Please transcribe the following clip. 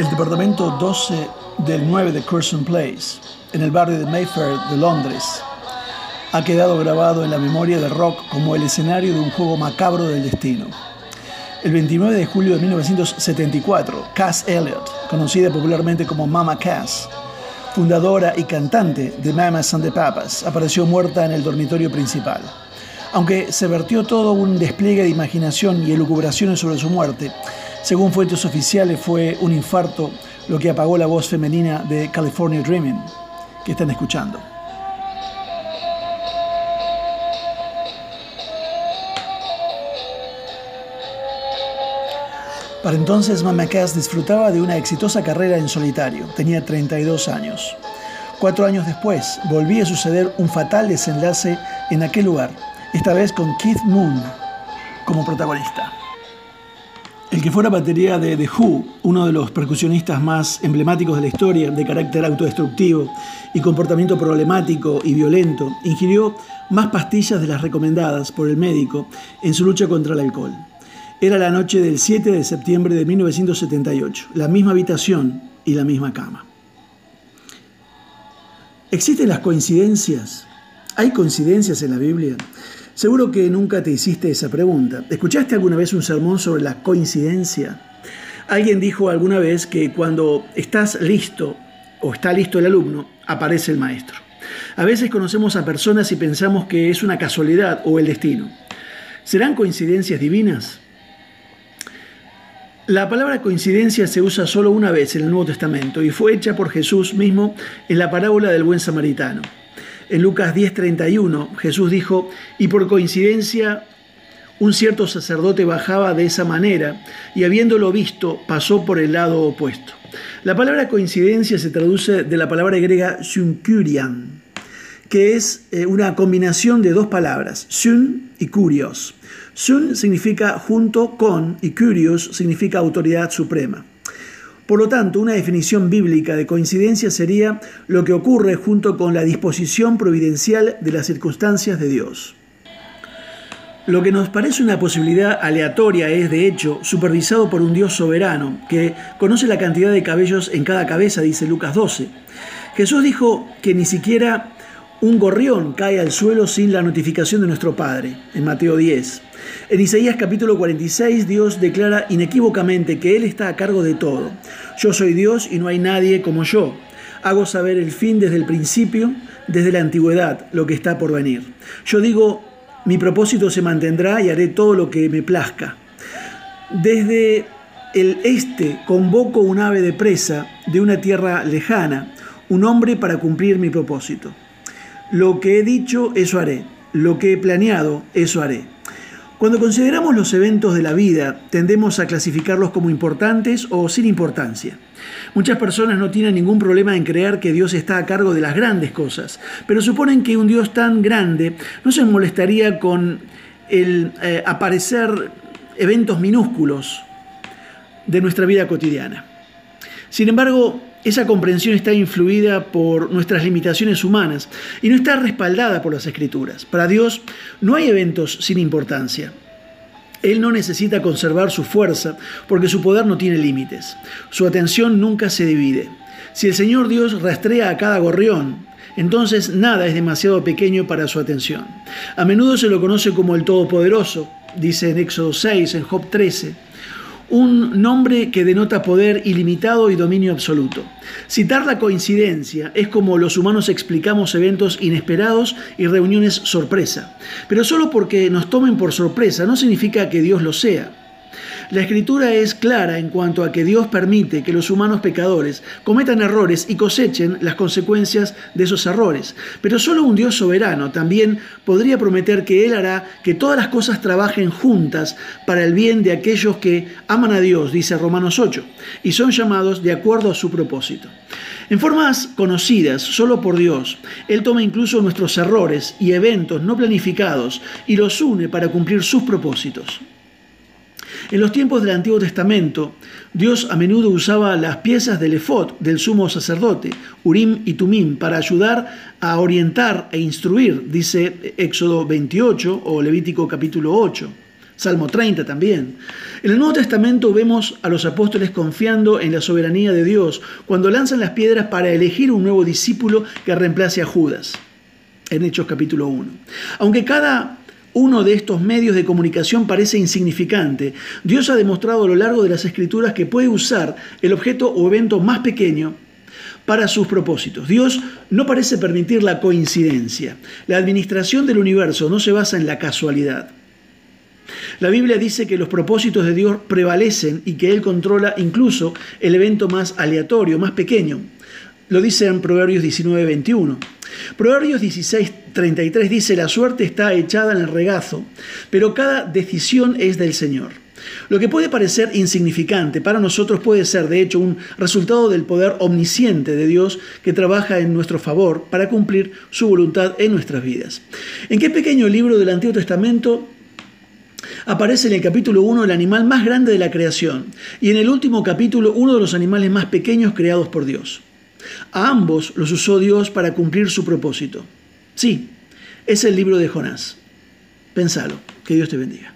El departamento 12 del 9 de Curzon Place, en el barrio de Mayfair de Londres, ha quedado grabado en la memoria del rock como el escenario de un juego macabro del destino. El 29 de julio de 1974, Cass Elliot, conocida popularmente como Mama Cass, fundadora y cantante de Mamas and the Papas, apareció muerta en el dormitorio principal. Aunque se vertió todo un despliegue de imaginación y elucubraciones sobre su muerte, según fuentes oficiales fue un infarto lo que apagó la voz femenina de California Dreaming, que están escuchando. Para entonces Mama Cass disfrutaba de una exitosa carrera en solitario, tenía 32 años. Cuatro años después volvía a suceder un fatal desenlace en aquel lugar, esta vez con Keith Moon como protagonista. El que fuera batería de The Who, uno de los percusionistas más emblemáticos de la historia, de carácter autodestructivo y comportamiento problemático y violento, ingirió más pastillas de las recomendadas por el médico en su lucha contra el alcohol. Era la noche del 7 de septiembre de 1978, la misma habitación y la misma cama. ¿Existen las coincidencias? ¿Hay coincidencias en la Biblia? Seguro que nunca te hiciste esa pregunta. ¿Escuchaste alguna vez un sermón sobre la coincidencia? Alguien dijo alguna vez que cuando estás listo o está listo el alumno, aparece el maestro. A veces conocemos a personas y pensamos que es una casualidad o el destino. ¿Serán coincidencias divinas? La palabra coincidencia se usa solo una vez en el Nuevo Testamento y fue hecha por Jesús mismo en la parábola del buen samaritano. En Lucas 10:31 Jesús dijo, y por coincidencia un cierto sacerdote bajaba de esa manera y habiéndolo visto pasó por el lado opuesto. La palabra coincidencia se traduce de la palabra griega synkurian, que es eh, una combinación de dos palabras, syn y curios. Sun significa junto con y curios significa autoridad suprema. Por lo tanto, una definición bíblica de coincidencia sería lo que ocurre junto con la disposición providencial de las circunstancias de Dios. Lo que nos parece una posibilidad aleatoria es, de hecho, supervisado por un Dios soberano, que conoce la cantidad de cabellos en cada cabeza, dice Lucas 12. Jesús dijo que ni siquiera un gorrión cae al suelo sin la notificación de nuestro Padre, en Mateo 10. En Isaías capítulo 46 Dios declara inequívocamente que Él está a cargo de todo. Yo soy Dios y no hay nadie como yo. Hago saber el fin desde el principio, desde la antigüedad, lo que está por venir. Yo digo, mi propósito se mantendrá y haré todo lo que me plazca. Desde el este convoco un ave de presa de una tierra lejana, un hombre para cumplir mi propósito. Lo que he dicho, eso haré. Lo que he planeado, eso haré. Cuando consideramos los eventos de la vida, tendemos a clasificarlos como importantes o sin importancia. Muchas personas no tienen ningún problema en creer que Dios está a cargo de las grandes cosas, pero suponen que un Dios tan grande no se molestaría con el eh, aparecer eventos minúsculos de nuestra vida cotidiana. Sin embargo, esa comprensión está influida por nuestras limitaciones humanas y no está respaldada por las escrituras. Para Dios no hay eventos sin importancia. Él no necesita conservar su fuerza porque su poder no tiene límites. Su atención nunca se divide. Si el Señor Dios rastrea a cada gorrión, entonces nada es demasiado pequeño para su atención. A menudo se lo conoce como el Todopoderoso, dice en Éxodo 6, en Job 13 un nombre que denota poder ilimitado y dominio absoluto. Citar la coincidencia es como los humanos explicamos eventos inesperados y reuniones sorpresa. Pero solo porque nos tomen por sorpresa no significa que Dios lo sea. La escritura es clara en cuanto a que Dios permite que los humanos pecadores cometan errores y cosechen las consecuencias de esos errores. Pero solo un Dios soberano también podría prometer que Él hará que todas las cosas trabajen juntas para el bien de aquellos que aman a Dios, dice Romanos 8, y son llamados de acuerdo a su propósito. En formas conocidas solo por Dios, Él toma incluso nuestros errores y eventos no planificados y los une para cumplir sus propósitos. En los tiempos del Antiguo Testamento, Dios a menudo usaba las piezas del efod del sumo sacerdote, Urim y Tumim, para ayudar a orientar e instruir, dice Éxodo 28 o Levítico capítulo 8. Salmo 30 también. En el Nuevo Testamento vemos a los apóstoles confiando en la soberanía de Dios cuando lanzan las piedras para elegir un nuevo discípulo que reemplace a Judas, en Hechos capítulo 1. Aunque cada uno de estos medios de comunicación parece insignificante, Dios ha demostrado a lo largo de las escrituras que puede usar el objeto o evento más pequeño para sus propósitos. Dios no parece permitir la coincidencia. La administración del universo no se basa en la casualidad. La Biblia dice que los propósitos de Dios prevalecen y que Él controla incluso el evento más aleatorio, más pequeño. Lo dice en Proverbios 19, 21. Proverbios 16, 33 dice, la suerte está echada en el regazo, pero cada decisión es del Señor. Lo que puede parecer insignificante para nosotros puede ser, de hecho, un resultado del poder omnisciente de Dios que trabaja en nuestro favor para cumplir su voluntad en nuestras vidas. ¿En qué pequeño libro del Antiguo Testamento aparece en el capítulo 1 el animal más grande de la creación y en el último capítulo uno de los animales más pequeños creados por Dios? A ambos los usó Dios para cumplir su propósito. Sí, es el libro de Jonás. Pensalo. Que Dios te bendiga.